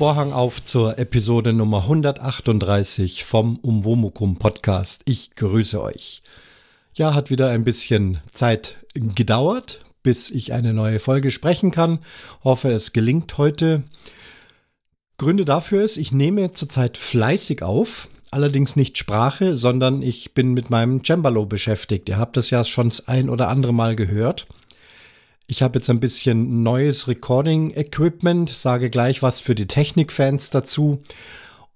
Vorhang auf zur Episode Nummer 138 vom Umwomukum Podcast. Ich grüße euch. Ja, hat wieder ein bisschen Zeit gedauert, bis ich eine neue Folge sprechen kann. Hoffe, es gelingt heute. Gründe dafür ist, ich nehme zurzeit fleißig auf, allerdings nicht Sprache, sondern ich bin mit meinem Cembalo beschäftigt. Ihr habt das ja schon das ein oder andere Mal gehört. Ich habe jetzt ein bisschen neues Recording-Equipment, sage gleich was für die Technikfans dazu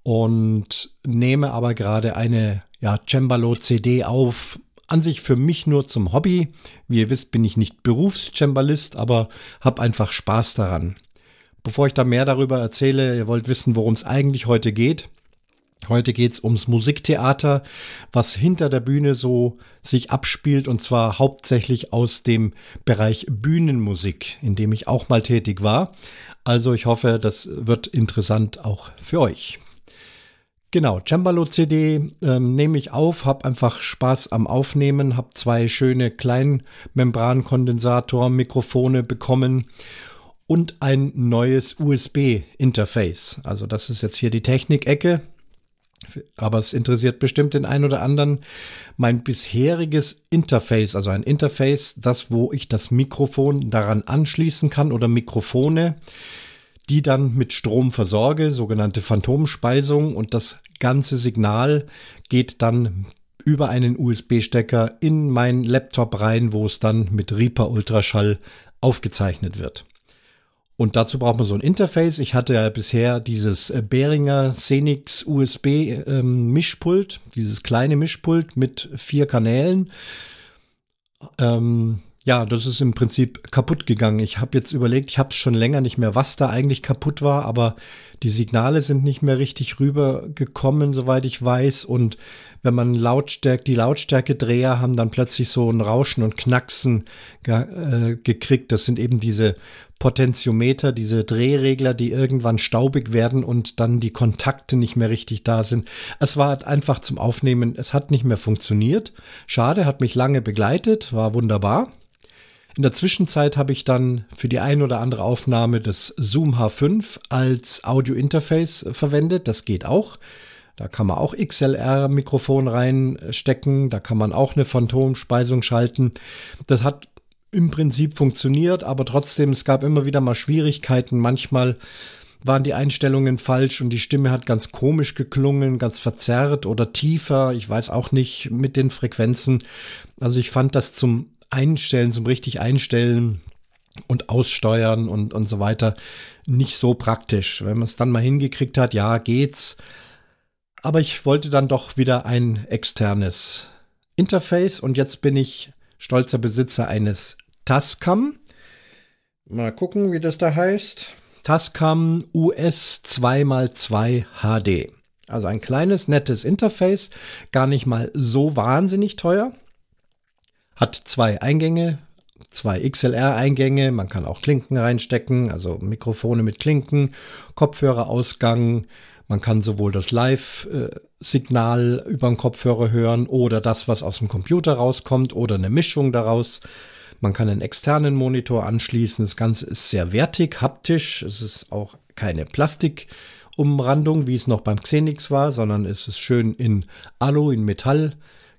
und nehme aber gerade eine ja, Cembalo-CD auf. An sich für mich nur zum Hobby. Wie ihr wisst, bin ich nicht Berufschembalist, aber habe einfach Spaß daran. Bevor ich da mehr darüber erzähle, ihr wollt wissen, worum es eigentlich heute geht. Heute geht's ums Musiktheater, was hinter der Bühne so sich abspielt und zwar hauptsächlich aus dem Bereich Bühnenmusik, in dem ich auch mal tätig war. Also ich hoffe, das wird interessant auch für euch. Genau, Cembalo CD ähm, nehme ich auf, habe einfach Spaß am Aufnehmen, habe zwei schöne Kleinmembrankondensator-Mikrofone bekommen und ein neues USB-Interface. Also das ist jetzt hier die Technikecke aber es interessiert bestimmt den einen oder anderen. Mein bisheriges Interface, also ein Interface, das, wo ich das Mikrofon daran anschließen kann oder Mikrofone, die dann mit Strom versorge, sogenannte Phantomspeisung und das ganze Signal geht dann über einen USB-Stecker in meinen Laptop rein, wo es dann mit Reaper Ultraschall aufgezeichnet wird. Und dazu braucht man so ein Interface. Ich hatte ja bisher dieses äh, Behringer Xenix USB ähm, Mischpult, dieses kleine Mischpult mit vier Kanälen. Ähm, ja, das ist im Prinzip kaputt gegangen. Ich habe jetzt überlegt, ich habe es schon länger nicht mehr, was da eigentlich kaputt war, aber die Signale sind nicht mehr richtig rübergekommen, soweit ich weiß. Und wenn man Lautstärke, die Lautstärkedreher haben dann plötzlich so ein Rauschen und Knacksen ge äh, gekriegt. Das sind eben diese Potentiometer, diese Drehregler, die irgendwann staubig werden und dann die Kontakte nicht mehr richtig da sind. Es war einfach zum Aufnehmen, es hat nicht mehr funktioniert. Schade, hat mich lange begleitet, war wunderbar. In der Zwischenzeit habe ich dann für die ein oder andere Aufnahme das Zoom H5 als Audio-Interface verwendet. Das geht auch. Da kann man auch XLR-Mikrofon reinstecken. Da kann man auch eine Phantomspeisung schalten. Das hat im Prinzip funktioniert, aber trotzdem, es gab immer wieder mal Schwierigkeiten. Manchmal waren die Einstellungen falsch und die Stimme hat ganz komisch geklungen, ganz verzerrt oder tiefer. Ich weiß auch nicht mit den Frequenzen. Also ich fand das zum Einstellen, zum richtig Einstellen und Aussteuern und, und so weiter nicht so praktisch. Wenn man es dann mal hingekriegt hat, ja, geht's. Aber ich wollte dann doch wieder ein externes Interface und jetzt bin ich stolzer Besitzer eines Tascam. Mal gucken, wie das da heißt. Tascam US 2x2 HD. Also ein kleines, nettes Interface, gar nicht mal so wahnsinnig teuer. Hat zwei Eingänge, zwei XLR-Eingänge, man kann auch Klinken reinstecken, also Mikrofone mit Klinken, Kopfhörerausgang, man kann sowohl das Live-Signal über den Kopfhörer hören oder das, was aus dem Computer rauskommt oder eine Mischung daraus. Man kann einen externen Monitor anschließen. Das Ganze ist sehr wertig, haptisch. Es ist auch keine Plastikumrandung, wie es noch beim Xenix war, sondern es ist schön in Alu, in Metall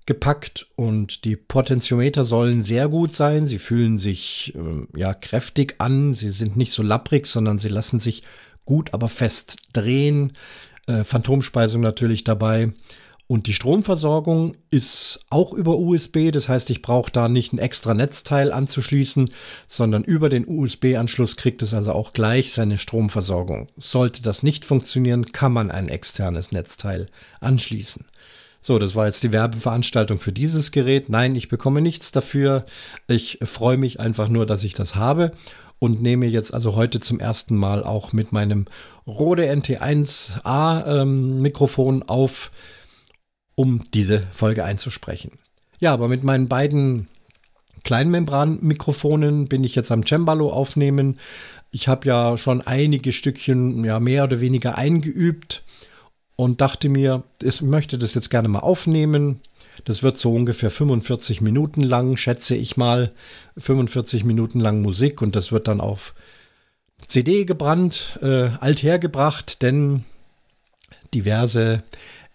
gepackt und die Potentiometer sollen sehr gut sein. Sie fühlen sich äh, ja kräftig an. Sie sind nicht so lapprig, sondern sie lassen sich gut, aber fest drehen. Äh, Phantomspeisung natürlich dabei. Und die Stromversorgung ist auch über USB, das heißt, ich brauche da nicht ein extra Netzteil anzuschließen, sondern über den USB-Anschluss kriegt es also auch gleich seine Stromversorgung. Sollte das nicht funktionieren, kann man ein externes Netzteil anschließen. So, das war jetzt die Werbeveranstaltung für dieses Gerät. Nein, ich bekomme nichts dafür. Ich freue mich einfach nur, dass ich das habe und nehme jetzt also heute zum ersten Mal auch mit meinem Rode NT1A ähm, Mikrofon auf um diese Folge einzusprechen. Ja, aber mit meinen beiden Kleinmembran-Mikrofonen bin ich jetzt am Cembalo aufnehmen. Ich habe ja schon einige Stückchen ja mehr oder weniger eingeübt und dachte mir, ich möchte das jetzt gerne mal aufnehmen. Das wird so ungefähr 45 Minuten lang, schätze ich mal. 45 Minuten lang Musik und das wird dann auf CD gebrannt, äh, althergebracht, denn diverse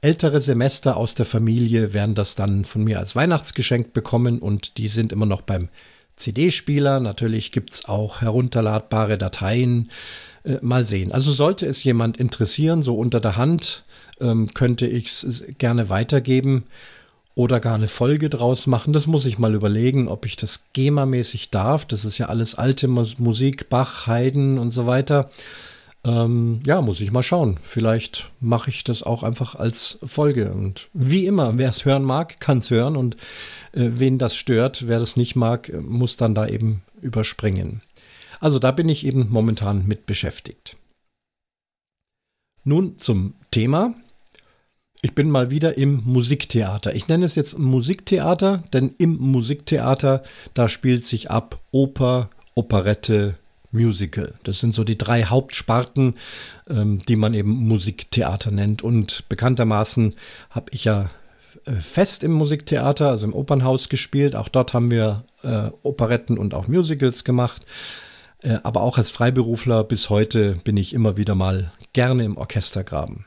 ältere Semester aus der Familie werden das dann von mir als Weihnachtsgeschenk bekommen und die sind immer noch beim CD-Spieler. Natürlich gibt es auch herunterladbare Dateien. Äh, mal sehen. Also sollte es jemand interessieren, so unter der Hand, ähm, könnte ich es gerne weitergeben oder gar eine Folge draus machen. Das muss ich mal überlegen, ob ich das GEMA-mäßig darf. Das ist ja alles alte Musik, Bach, Haydn und so weiter. Ähm, ja, muss ich mal schauen. Vielleicht mache ich das auch einfach als Folge. Und wie immer, wer es hören mag, kann es hören. Und äh, wen das stört, wer das nicht mag, muss dann da eben überspringen. Also da bin ich eben momentan mit beschäftigt. Nun zum Thema. Ich bin mal wieder im Musiktheater. Ich nenne es jetzt Musiktheater, denn im Musiktheater, da spielt sich ab Oper, Operette, Musical. Das sind so die drei Hauptsparten, ähm, die man eben Musiktheater nennt. Und bekanntermaßen habe ich ja äh, fest im Musiktheater, also im Opernhaus gespielt. Auch dort haben wir äh, Operetten und auch Musicals gemacht. Äh, aber auch als Freiberufler bis heute bin ich immer wieder mal gerne im Orchestergraben.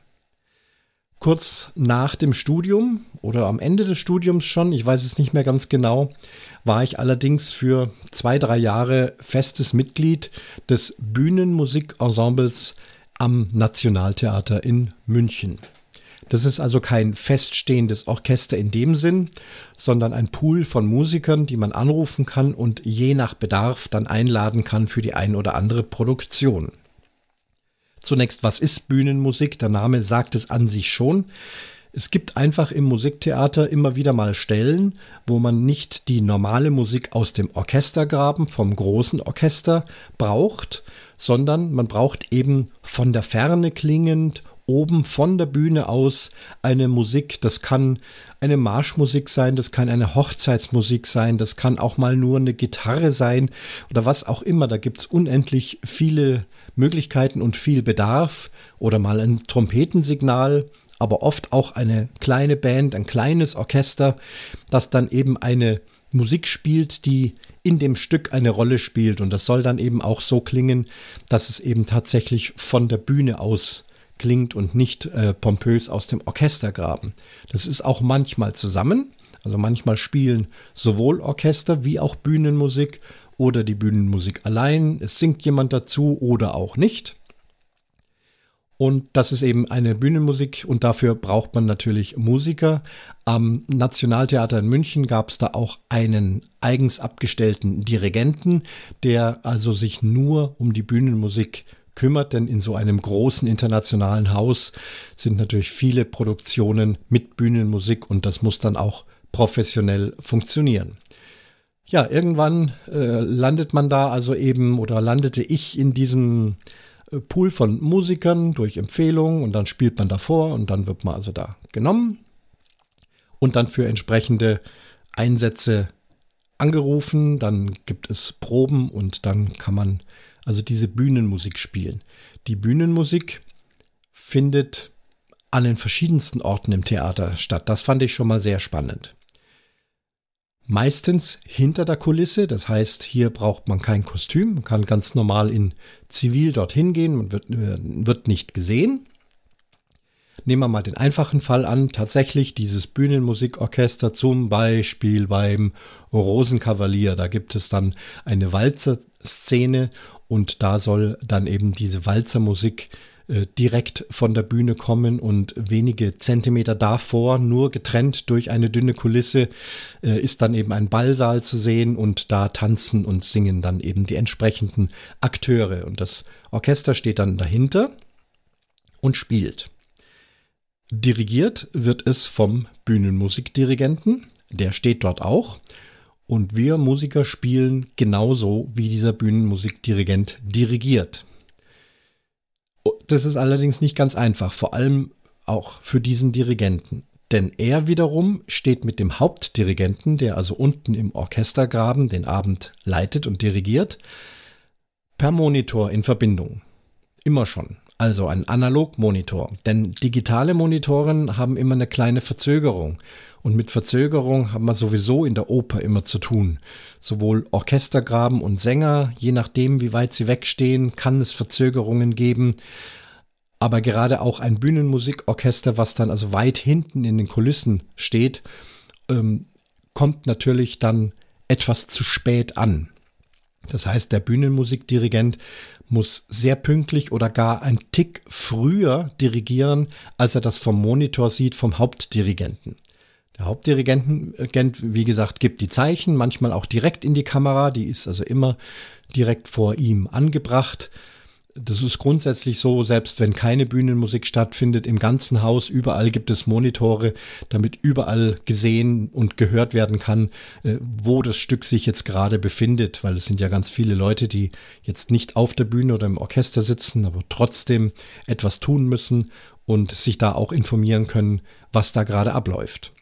Kurz nach dem Studium oder am Ende des Studiums schon, ich weiß es nicht mehr ganz genau, war ich allerdings für zwei, drei Jahre festes Mitglied des Bühnenmusikensembles am Nationaltheater in München. Das ist also kein feststehendes Orchester in dem Sinn, sondern ein Pool von Musikern, die man anrufen kann und je nach Bedarf dann einladen kann für die ein oder andere Produktion. Zunächst, was ist Bühnenmusik? Der Name sagt es an sich schon. Es gibt einfach im Musiktheater immer wieder mal Stellen, wo man nicht die normale Musik aus dem Orchestergraben, vom großen Orchester braucht, sondern man braucht eben von der Ferne klingend, oben von der Bühne aus eine Musik. Das kann eine Marschmusik sein, das kann eine Hochzeitsmusik sein, das kann auch mal nur eine Gitarre sein oder was auch immer. Da gibt es unendlich viele Möglichkeiten und viel Bedarf oder mal ein Trompetensignal, aber oft auch eine kleine Band, ein kleines Orchester, das dann eben eine Musik spielt, die in dem Stück eine Rolle spielt. Und das soll dann eben auch so klingen, dass es eben tatsächlich von der Bühne aus klingt und nicht äh, pompös aus dem Orchestergraben. Das ist auch manchmal zusammen. Also manchmal spielen sowohl Orchester wie auch Bühnenmusik oder die Bühnenmusik allein. Es singt jemand dazu oder auch nicht. Und das ist eben eine Bühnenmusik und dafür braucht man natürlich Musiker. Am Nationaltheater in München gab es da auch einen eigens abgestellten Dirigenten, der also sich nur um die Bühnenmusik kümmert, denn in so einem großen internationalen Haus sind natürlich viele Produktionen mit Bühnenmusik und das muss dann auch professionell funktionieren. Ja, irgendwann äh, landet man da also eben oder landete ich in diesem Pool von Musikern durch Empfehlung und dann spielt man davor und dann wird man also da genommen und dann für entsprechende Einsätze angerufen, dann gibt es Proben und dann kann man also diese Bühnenmusik spielen. Die Bühnenmusik findet an den verschiedensten Orten im Theater statt. Das fand ich schon mal sehr spannend. Meistens hinter der Kulisse, das heißt, hier braucht man kein Kostüm, man kann ganz normal in Zivil dorthin gehen, man wird, äh, wird nicht gesehen. Nehmen wir mal den einfachen Fall an, tatsächlich dieses Bühnenmusikorchester zum Beispiel beim Rosenkavalier, da gibt es dann eine Walzerszene und da soll dann eben diese Walzermusik direkt von der Bühne kommen und wenige Zentimeter davor, nur getrennt durch eine dünne Kulisse, äh, ist dann eben ein Ballsaal zu sehen und da tanzen und singen dann eben die entsprechenden Akteure und das Orchester steht dann dahinter und spielt. Dirigiert wird es vom Bühnenmusikdirigenten, der steht dort auch. Und wir Musiker spielen genauso, wie dieser Bühnenmusikdirigent dirigiert. Das ist allerdings nicht ganz einfach, vor allem auch für diesen Dirigenten. Denn er wiederum steht mit dem Hauptdirigenten, der also unten im Orchestergraben den Abend leitet und dirigiert, per Monitor in Verbindung. Immer schon. also ein Analogmonitor. Denn digitale Monitoren haben immer eine kleine Verzögerung. Und mit Verzögerung haben wir sowieso in der Oper immer zu tun. Sowohl Orchestergraben und Sänger, je nachdem, wie weit sie wegstehen, kann es Verzögerungen geben. Aber gerade auch ein Bühnenmusikorchester, was dann also weit hinten in den Kulissen steht, ähm, kommt natürlich dann etwas zu spät an. Das heißt, der Bühnenmusikdirigent muss sehr pünktlich oder gar ein Tick früher dirigieren, als er das vom Monitor sieht vom Hauptdirigenten. Der Hauptdirigent, wie gesagt, gibt die Zeichen, manchmal auch direkt in die Kamera, die ist also immer direkt vor ihm angebracht. Das ist grundsätzlich so, selbst wenn keine Bühnenmusik stattfindet, im ganzen Haus, überall gibt es Monitore, damit überall gesehen und gehört werden kann, äh, wo das Stück sich jetzt gerade befindet, weil es sind ja ganz viele Leute, die jetzt nicht auf der Bühne oder im Orchester sitzen, aber trotzdem etwas tun müssen und sich da auch informieren können, was da gerade abläuft.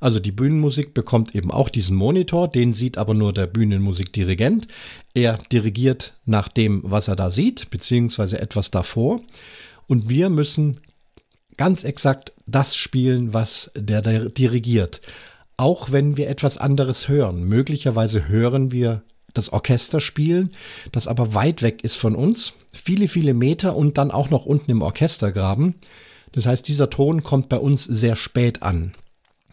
Also die Bühnenmusik bekommt eben auch diesen Monitor, den sieht aber nur der Bühnenmusikdirigent. Er dirigiert nach dem, was er da sieht, beziehungsweise etwas davor. Und wir müssen ganz exakt das spielen, was der, dirigiert. Auch wenn wir etwas anderes hören. Möglicherweise hören wir das Orchester spielen, das aber weit weg ist von uns, viele, viele Meter und dann auch noch unten im Orchestergraben. Das heißt, dieser Ton kommt bei uns sehr spät an.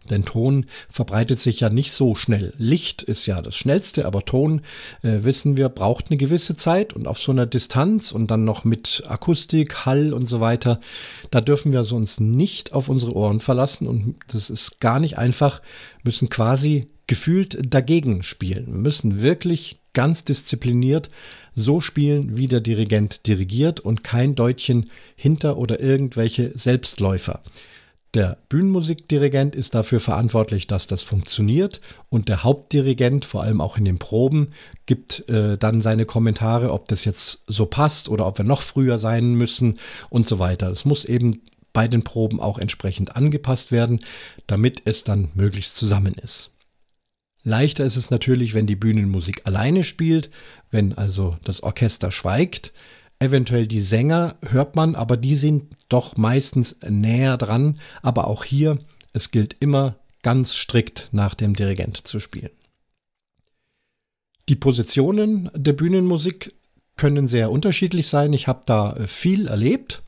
Denn Ton verbreitet sich ja nicht so schnell. Licht ist ja das Schnellste, aber Ton, äh, wissen wir, braucht eine gewisse Zeit und auf so einer Distanz und dann noch mit Akustik, Hall und so weiter, da dürfen wir uns nicht auf unsere Ohren verlassen und das ist gar nicht einfach, müssen quasi gefühlt dagegen spielen. Wir müssen wirklich ganz diszipliniert so spielen, wie der Dirigent dirigiert und kein Deutchen hinter oder irgendwelche Selbstläufer. Der Bühnenmusikdirigent ist dafür verantwortlich, dass das funktioniert und der Hauptdirigent, vor allem auch in den Proben, gibt äh, dann seine Kommentare, ob das jetzt so passt oder ob wir noch früher sein müssen und so weiter. Es muss eben bei den Proben auch entsprechend angepasst werden, damit es dann möglichst zusammen ist. Leichter ist es natürlich, wenn die Bühnenmusik alleine spielt, wenn also das Orchester schweigt. Eventuell die Sänger hört man, aber die sind doch meistens näher dran. Aber auch hier, es gilt immer ganz strikt nach dem Dirigent zu spielen. Die Positionen der Bühnenmusik können sehr unterschiedlich sein. Ich habe da äh, viel erlebt.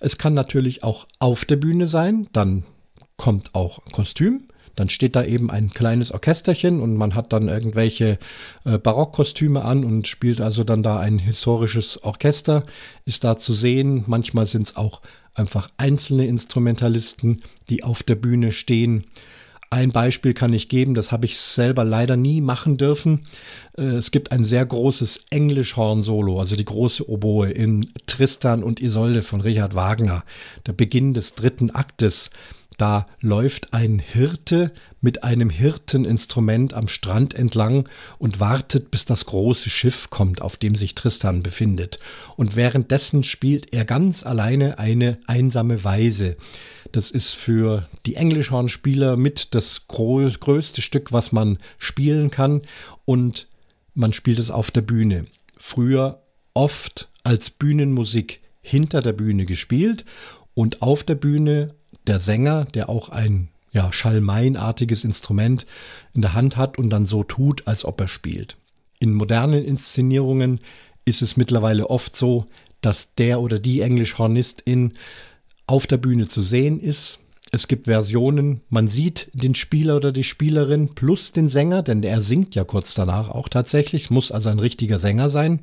Es kann natürlich auch auf der Bühne sein, dann kommt auch Kostüm. Dann steht da eben ein kleines Orchesterchen und man hat dann irgendwelche äh, Barockkostüme an und spielt also dann da ein historisches Orchester, ist da zu sehen. Manchmal sind es auch einfach einzelne Instrumentalisten, die auf der Bühne stehen. Ein Beispiel kann ich geben, das habe ich selber leider nie machen dürfen. Äh, es gibt ein sehr großes Englischhorn-Solo, also die große Oboe in Tristan und Isolde von Richard Wagner, der Beginn des dritten Aktes. Da läuft ein Hirte mit einem Hirteninstrument am Strand entlang und wartet, bis das große Schiff kommt, auf dem sich Tristan befindet. Und währenddessen spielt er ganz alleine eine einsame Weise. Das ist für die Englischhornspieler mit das größte Stück, was man spielen kann. Und man spielt es auf der Bühne. Früher oft als Bühnenmusik hinter der Bühne gespielt und auf der Bühne der Sänger, der auch ein ja, Schalmeinartiges Instrument in der Hand hat und dann so tut, als ob er spielt. In modernen Inszenierungen ist es mittlerweile oft so, dass der oder die Englischhornistin auf der Bühne zu sehen ist. Es gibt Versionen, man sieht den Spieler oder die Spielerin plus den Sänger, denn er singt ja kurz danach auch tatsächlich, muss also ein richtiger Sänger sein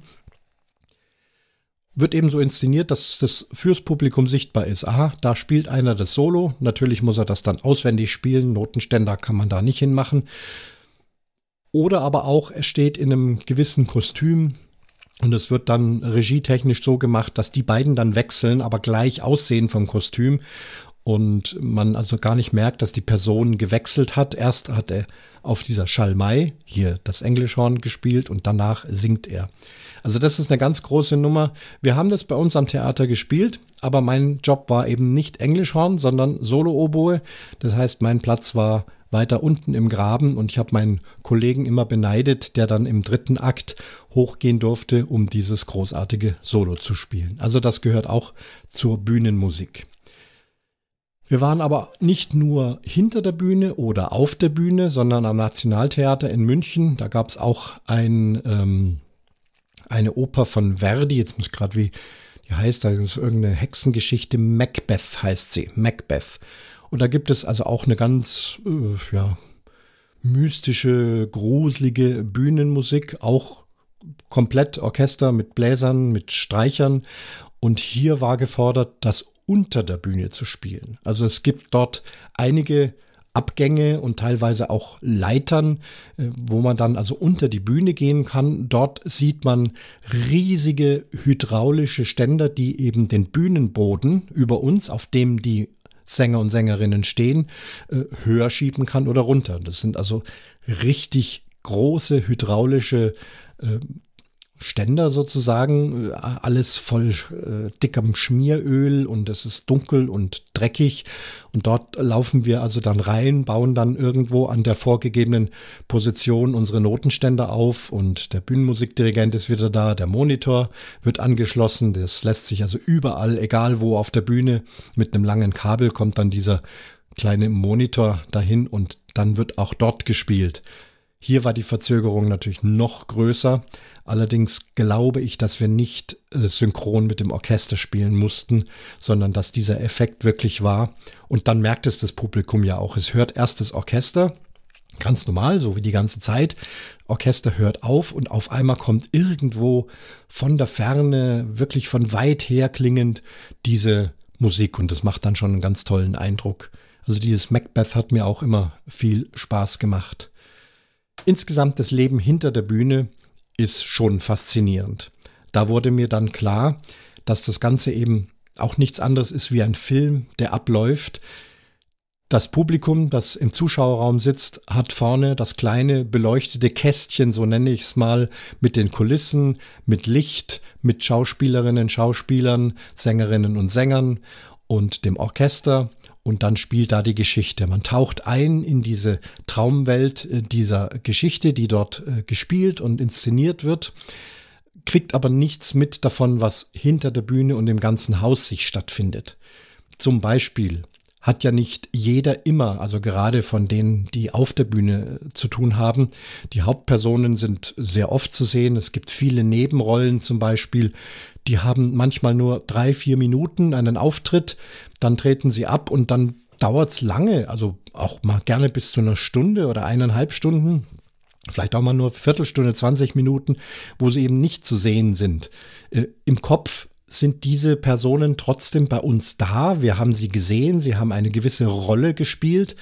wird eben so inszeniert, dass das fürs Publikum sichtbar ist. Aha, da spielt einer das Solo. Natürlich muss er das dann auswendig spielen. Notenständer kann man da nicht hinmachen. Oder aber auch, er steht in einem gewissen Kostüm und es wird dann regietechnisch so gemacht, dass die beiden dann wechseln, aber gleich aussehen vom Kostüm und man also gar nicht merkt, dass die Person gewechselt hat. Erst hat er auf dieser Schalmei hier das Englischhorn gespielt und danach singt er. Also das ist eine ganz große Nummer. Wir haben das bei uns am Theater gespielt, aber mein Job war eben nicht Englischhorn, sondern Solo-Oboe. Das heißt, mein Platz war weiter unten im Graben und ich habe meinen Kollegen immer beneidet, der dann im dritten Akt hochgehen durfte, um dieses großartige Solo zu spielen. Also das gehört auch zur Bühnenmusik. Wir waren aber nicht nur hinter der Bühne oder auf der Bühne, sondern am Nationaltheater in München. Da gab es auch ein, ähm, eine Oper von Verdi. Jetzt muss ich gerade wie die heißt, das ist irgendeine Hexengeschichte. Macbeth heißt sie. Macbeth. Und da gibt es also auch eine ganz, äh, ja, mystische, gruselige Bühnenmusik, auch komplett Orchester mit Bläsern, mit Streichern. Und hier war gefordert, das unter der Bühne zu spielen. Also es gibt dort einige Abgänge und teilweise auch Leitern, äh, wo man dann also unter die Bühne gehen kann. Dort sieht man riesige hydraulische Ständer, die eben den Bühnenboden über uns, auf dem die Sänger und Sängerinnen stehen, äh, höher schieben kann oder runter. Das sind also richtig große hydraulische äh, Ständer sozusagen, äh, alles voll äh, dickem Schmieröl und es ist dunkel und dreckig. Und dort laufen wir also dann rein, bauen dann irgendwo an der vorgegebenen Position unsere Notenständer auf und der Bühnenmusikdirigent ist wieder da, der Monitor wird angeschlossen, das lässt sich also überall, egal wo auf der Bühne, mit einem langen Kabel kommt dann dieser kleine Monitor dahin und dann wird auch dort gespielt. Hier war die Verzögerung natürlich noch größer. Allerdings glaube ich, dass wir nicht äh, synchron mit dem Orchester spielen mussten, sondern dass dieser Effekt wirklich war. Und dann merkt es das Publikum ja auch. Es hört erst das Orchester, ganz normal, so wie die ganze Zeit. Orchester hört auf und auf einmal kommt irgendwo von der Ferne, wirklich von weit her klingend, diese Musik und das macht dann schon einen ganz tollen Eindruck. Also dieses Macbeth hat mir auch immer viel Spaß gemacht. Insgesamt das Leben hinter der Bühne ist schon faszinierend. Da wurde mir dann klar, dass das Ganze eben auch nichts anderes ist wie ein Film, der abläuft. Das Publikum, das im Zuschauerraum sitzt, hat vorne das kleine beleuchtete Kästchen, so nenne ich es mal, mit den Kulissen, mit Licht, mit Schauspielerinnen, Schauspielern, Sängerinnen und Sängern und dem Orchester und dann spielt da die Geschichte. Man taucht ein in diese Traumwelt äh, dieser Geschichte, die dort äh, gespielt und inszeniert wird, kriegt aber nichts mit davon, was hinter der Bühne und im ganzen Haus sich stattfindet. Zum Beispiel hat ja nicht jeder immer, also gerade von denen, die auf der Bühne äh, zu tun haben. Die Hauptpersonen sind sehr oft zu sehen. Es gibt viele Nebenrollen zum Beispiel. Die haben manchmal nur drei, vier Minuten einen Auftritt, dann treten sie ab und dann dauert es lange, also auch mal gerne bis zu einer Stunde oder eineinhalb Stunden, vielleicht auch mal nur Viertelstunde, 20 Minuten, wo sie eben nicht zu sehen sind. Äh, Im Kopf sind diese Personen trotzdem bei uns da. Wir haben sie gesehen, sie haben eine gewisse Rolle gespielt.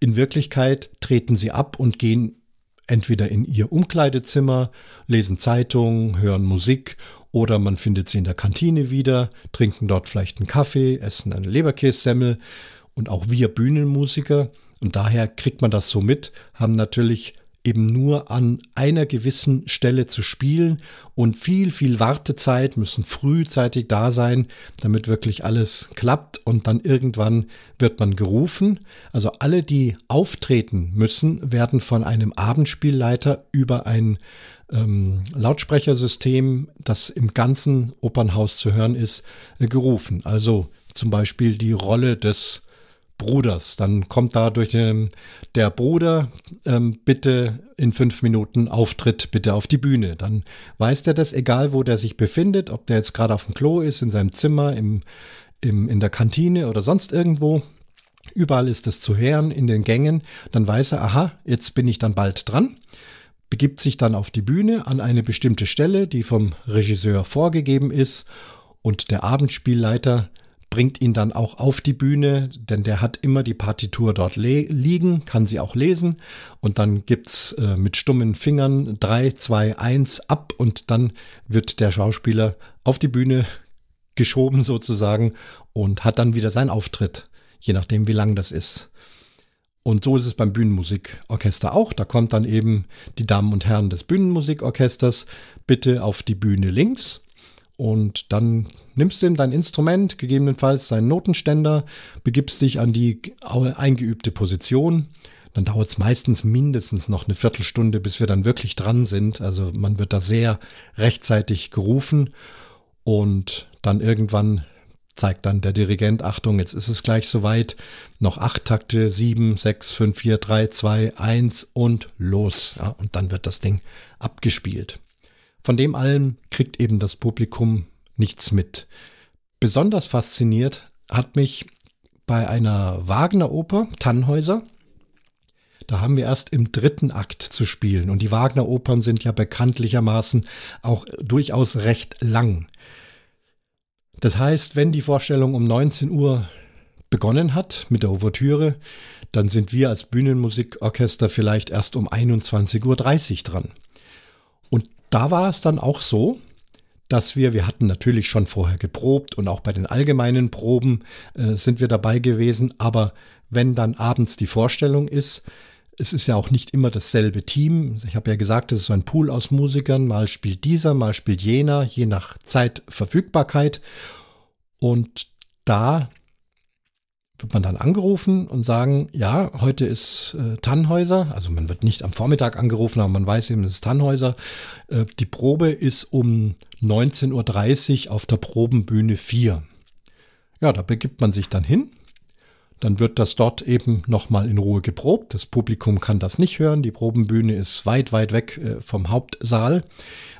In Wirklichkeit treten sie ab und gehen entweder in ihr Umkleidezimmer, lesen Zeitungen, hören Musik oder man findet sie in der Kantine wieder, trinken dort vielleicht einen Kaffee, essen eine Leberkässemmel. Und auch wir Bühnenmusiker und daher kriegt man das so mit, haben natürlich eben nur an einer gewissen Stelle zu spielen. Und viel, viel Wartezeit müssen frühzeitig da sein, damit wirklich alles klappt. Und dann irgendwann wird man gerufen. Also alle, die auftreten müssen, werden von einem Abendspielleiter über ein ähm, Lautsprechersystem, das im ganzen Opernhaus zu hören ist, äh, gerufen. Also zum Beispiel die Rolle des Bruders. Dann kommt da durch den, der Bruder, ähm, bitte in fünf Minuten Auftritt, bitte auf die Bühne. Dann weiß der das, egal wo der sich befindet, ob der jetzt gerade auf dem Klo ist, in seinem Zimmer, im, im, in der Kantine oder sonst irgendwo. Überall ist es zu hören in den Gängen. Dann weiß er, aha, jetzt bin ich dann bald dran. Begibt sich dann auf die Bühne an eine bestimmte Stelle, die vom Regisseur vorgegeben ist. Und der Abendspielleiter bringt ihn dann auch auf die Bühne, denn der hat immer die Partitur dort liegen, kann sie auch lesen und dann gibt's äh, mit stummen Fingern 3, 2, 1 ab und dann wird der Schauspieler auf die Bühne geschoben sozusagen und hat dann wieder seinen Auftritt, je nachdem wie lang das ist. Und so ist es beim Bühnenmusikorchester auch. Da kommt dann eben die Damen und Herren des Bühnenmusikorchesters bitte auf die Bühne links und dann nimmst du ihm dein Instrument, gegebenenfalls seinen Notenständer, begibst dich an die eingeübte Position. dann dauert es meistens mindestens noch eine Viertelstunde, bis wir dann wirklich dran sind. Also man wird da sehr rechtzeitig gerufen und dann irgendwann zeigt dann der Dirigent, Achtung, jetzt ist es gleich soweit, noch acht Takte, sieben, sechs, fünf, vier, drei, zwei, eins und los. Ja, und dann wird das Ding abgespielt. Von dem allen kriegt eben das Publikum nichts mit. Besonders fasziniert hat mich bei einer Wagner-Oper, Tannhäuser. Da haben wir erst im dritten Akt zu spielen und die Wagner-Opern sind ja bekanntlichermaßen auch durchaus recht lang. Das heißt, wenn die Vorstellung um 19 Uhr begonnen hat mit der Ouvertüre, dann sind wir als Bühnenmusikorchester vielleicht erst um 21.30 Uhr dran. Und da war es dann auch so, dass wir, wir hatten natürlich schon vorher geprobt und auch bei den allgemeinen Proben äh, sind wir dabei gewesen, aber wenn dann abends die Vorstellung ist, es ist ja auch nicht immer dasselbe Team. Ich habe ja gesagt, es ist so ein Pool aus Musikern. Mal spielt dieser, mal spielt jener, je nach Zeitverfügbarkeit. Und da wird man dann angerufen und sagen, ja, heute ist äh, Tannhäuser. Also man wird nicht am Vormittag angerufen, aber man weiß eben, es ist Tannhäuser. Äh, die Probe ist um 19.30 Uhr auf der Probenbühne 4. Ja, da begibt man sich dann hin dann wird das dort eben nochmal in Ruhe geprobt. Das Publikum kann das nicht hören. Die Probenbühne ist weit, weit weg äh, vom Hauptsaal.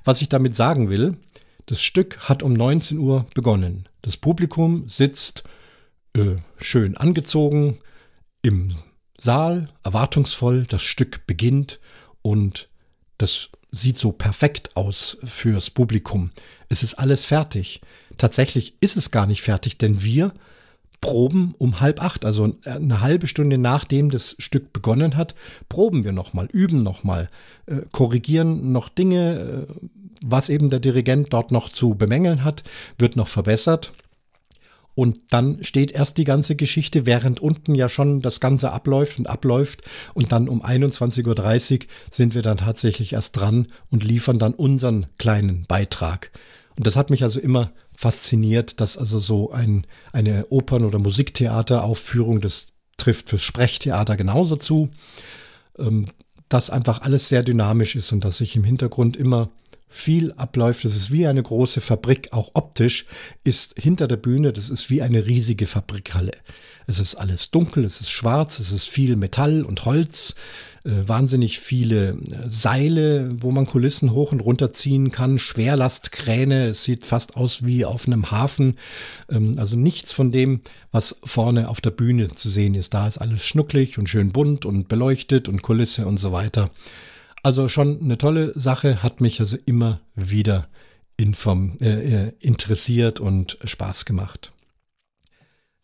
Was ich damit sagen will, das Stück hat um 19 Uhr begonnen. Das Publikum sitzt äh, schön angezogen im Saal, erwartungsvoll. Das Stück beginnt und das sieht so perfekt aus fürs Publikum. Es ist alles fertig. Tatsächlich ist es gar nicht fertig, denn wir proben um halb acht, also eine halbe Stunde nachdem das Stück begonnen hat, proben wir nochmal, üben nochmal, äh, korrigieren noch Dinge, äh, was eben der Dirigent dort noch zu bemängeln hat, wird noch verbessert. Und dann steht erst die ganze Geschichte, während unten ja schon das Ganze abläuft und abläuft. Und dann um 21.30 Uhr sind wir dann tatsächlich erst dran und liefern dann unseren kleinen Beitrag. Und das hat mich also immer fasziniert, dass also so ein, eine Opern- oder Musiktheateraufführung, das trifft fürs Sprechtheater genauso zu, ähm, dass einfach alles sehr dynamisch ist und dass sich im Hintergrund immer viel abläuft. Das ist wie eine große Fabrik, auch optisch ist hinter der Bühne, das ist wie eine riesige Fabrikhalle. Es ist alles dunkel, es ist schwarz, es ist viel Metall und Holz, wahnsinnig viele äh, Seile, wo man Kulissen hoch und runter ziehen kann, Schwerlastkräne, es sieht fast aus wie auf einem Hafen. Ähm, also nichts von dem, was vorne auf der Bühne zu sehen ist. Da ist alles schnucklig und schön bunt und beleuchtet und Kulisse und so weiter. Also schon eine tolle Sache, hat mich also immer wieder inform, äh, äh interessiert und Spaß gemacht.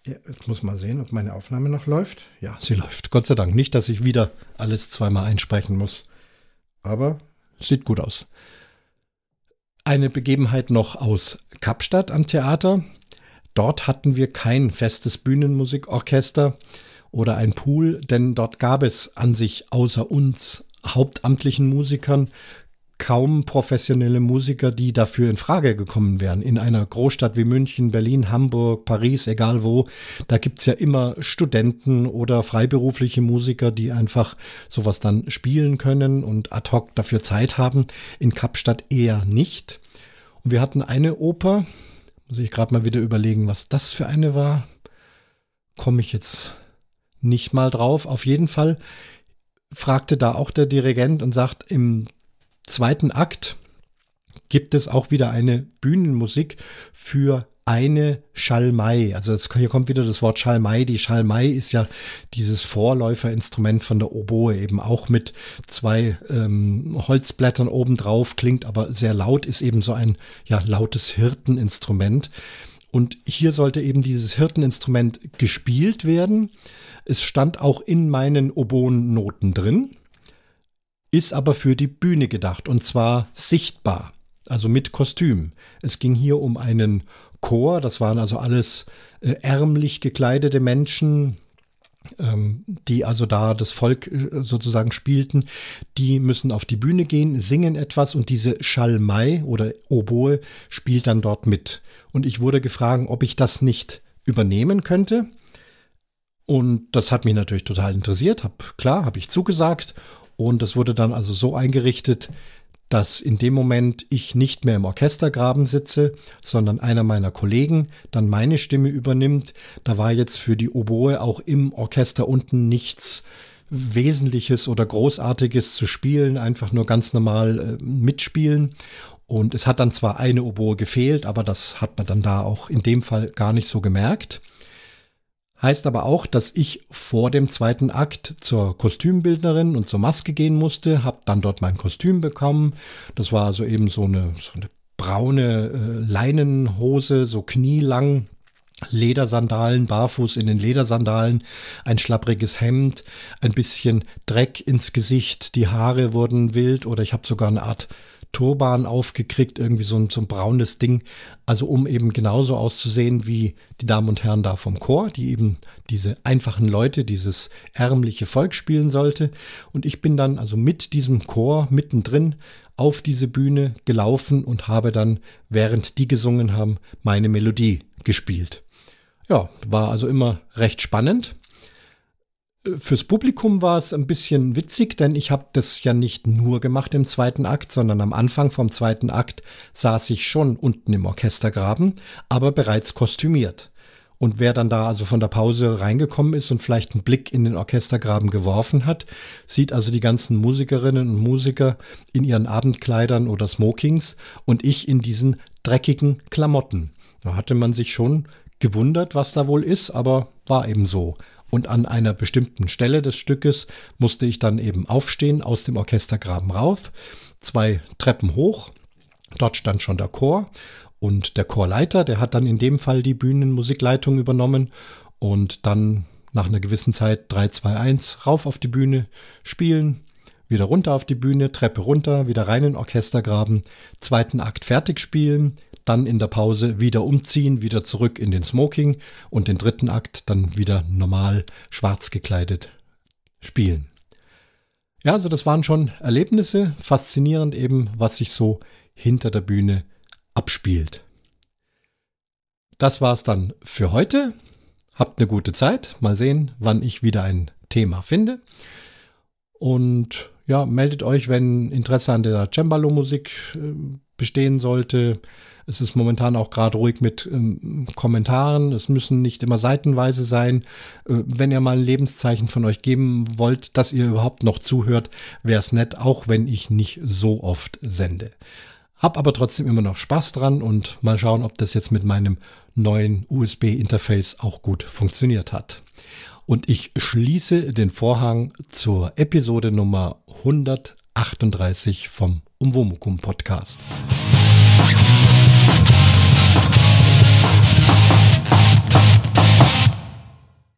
Ja, jetzt muss mal sehen, ob meine Aufnahme noch läuft. Ja, sie läuft. Gott sei Dank. Nicht, dass ich wieder alles zweimal einsprechen muss. Aber sieht gut aus. Eine Begebenheit noch aus Kapstadt am Theater. Dort hatten wir kein festes Bühnenmusikorchester oder ein Pool, denn dort gab es an sich außer uns hauptamtlichen Musikern kaum professionelle Musiker, die dafür in Frage gekommen wären. In einer Großstadt wie München, Berlin, Hamburg, Paris, egal wo, da gibt's ja immer Studenten oder freiberufliche Musiker, die einfach sowas dann spielen können und ad hoc dafür Zeit haben. In Kapstadt eher nicht. Und wir hatten eine Oper, muss ich gerade mal wieder überlegen, was das für eine war. Komme ich jetzt nicht mal drauf. Auf jeden Fall fragte da auch der Dirigent und sagt, im zweiten Akt gibt es auch wieder eine Bühnenmusik für eine Schalmei. Also es, hier kommt wieder das Wort Schalmei. Die Schalmei ist ja dieses Vorläuferinstrument von der Oboe, eben auch mit zwei ähm, Holzblättern obendrauf, klingt aber sehr laut, ist eben so ein ja, lautes Hirteninstrument. Und hier sollte eben dieses Hirteninstrument gespielt werden. Es stand auch in meinen Oboennoten drin ist aber für die Bühne gedacht und zwar sichtbar, also mit Kostüm. Es ging hier um einen Chor, das waren also alles äh, ärmlich gekleidete Menschen, ähm, die also da das Volk äh, sozusagen spielten, die müssen auf die Bühne gehen, singen etwas und diese Schalmei oder Oboe spielt dann dort mit. Und ich wurde gefragt, ob ich das nicht übernehmen könnte. Und das hat mich natürlich total interessiert. Hab, klar, habe ich zugesagt. Und das wurde dann also so eingerichtet, dass in dem Moment ich nicht mehr im Orchestergraben sitze, sondern einer meiner Kollegen dann meine Stimme übernimmt. Da war jetzt für die Oboe auch im Orchester unten nichts Wesentliches oder Großartiges zu spielen, einfach nur ganz normal äh, mitspielen. Und es hat dann zwar eine Oboe gefehlt, aber das hat man dann da auch in dem Fall gar nicht so gemerkt. Heißt aber auch, dass ich vor dem zweiten Akt zur Kostümbildnerin und zur Maske gehen musste, habe dann dort mein Kostüm bekommen. Das war also eben so eine, so eine braune äh, Leinenhose, so knielang, Ledersandalen, barfuß in den Ledersandalen, ein schlappriges Hemd, ein bisschen Dreck ins Gesicht, die Haare wurden wild oder ich habe sogar eine Art Turban aufgekriegt, irgendwie so ein, so ein braunes Ding. Also um eben genauso auszusehen wie die Damen und Herren da vom Chor, die eben diese einfachen Leute, dieses ärmliche Volk spielen sollte. Und ich bin dann also mit diesem Chor mittendrin auf diese Bühne gelaufen und habe dann, während die gesungen haben, meine Melodie gespielt. Ja, war also immer recht spannend. Fürs Publikum war es ein bisschen witzig, denn ich habe das ja nicht nur gemacht im zweiten Akt, sondern am Anfang vom zweiten Akt saß ich schon unten im Orchestergraben, aber bereits kostümiert. Und wer dann da also von der Pause reingekommen ist und vielleicht einen Blick in den Orchestergraben geworfen hat, sieht also die ganzen Musikerinnen und Musiker in ihren Abendkleidern oder Smokings und ich in diesen dreckigen Klamotten. Da hatte man sich schon gewundert, was da wohl ist, aber war eben so. Und an einer bestimmten Stelle des Stückes musste ich dann eben aufstehen, aus dem Orchestergraben rauf, zwei Treppen hoch. Dort stand schon der Chor und der Chorleiter, der hat dann in dem Fall die Bühnenmusikleitung übernommen und dann nach einer gewissen Zeit 3, 2, 1 rauf auf die Bühne spielen, wieder runter auf die Bühne, Treppe runter, wieder rein in den Orchestergraben, zweiten Akt fertig spielen, dann in der Pause wieder umziehen, wieder zurück in den Smoking und den dritten Akt dann wieder normal schwarz gekleidet spielen. Ja, also das waren schon Erlebnisse, faszinierend eben, was sich so hinter der Bühne abspielt. Das war's dann für heute. Habt eine gute Zeit. Mal sehen, wann ich wieder ein Thema finde. Und ja, meldet euch, wenn Interesse an der Cembalo-Musik äh, bestehen sollte. Es ist momentan auch gerade ruhig mit ähm, Kommentaren. Es müssen nicht immer seitenweise sein. Äh, wenn ihr mal ein Lebenszeichen von euch geben wollt, dass ihr überhaupt noch zuhört, wäre es nett, auch wenn ich nicht so oft sende. Hab aber trotzdem immer noch Spaß dran und mal schauen, ob das jetzt mit meinem neuen USB-Interface auch gut funktioniert hat. Und ich schließe den Vorhang zur Episode Nummer 38 vom Umwomukum Podcast.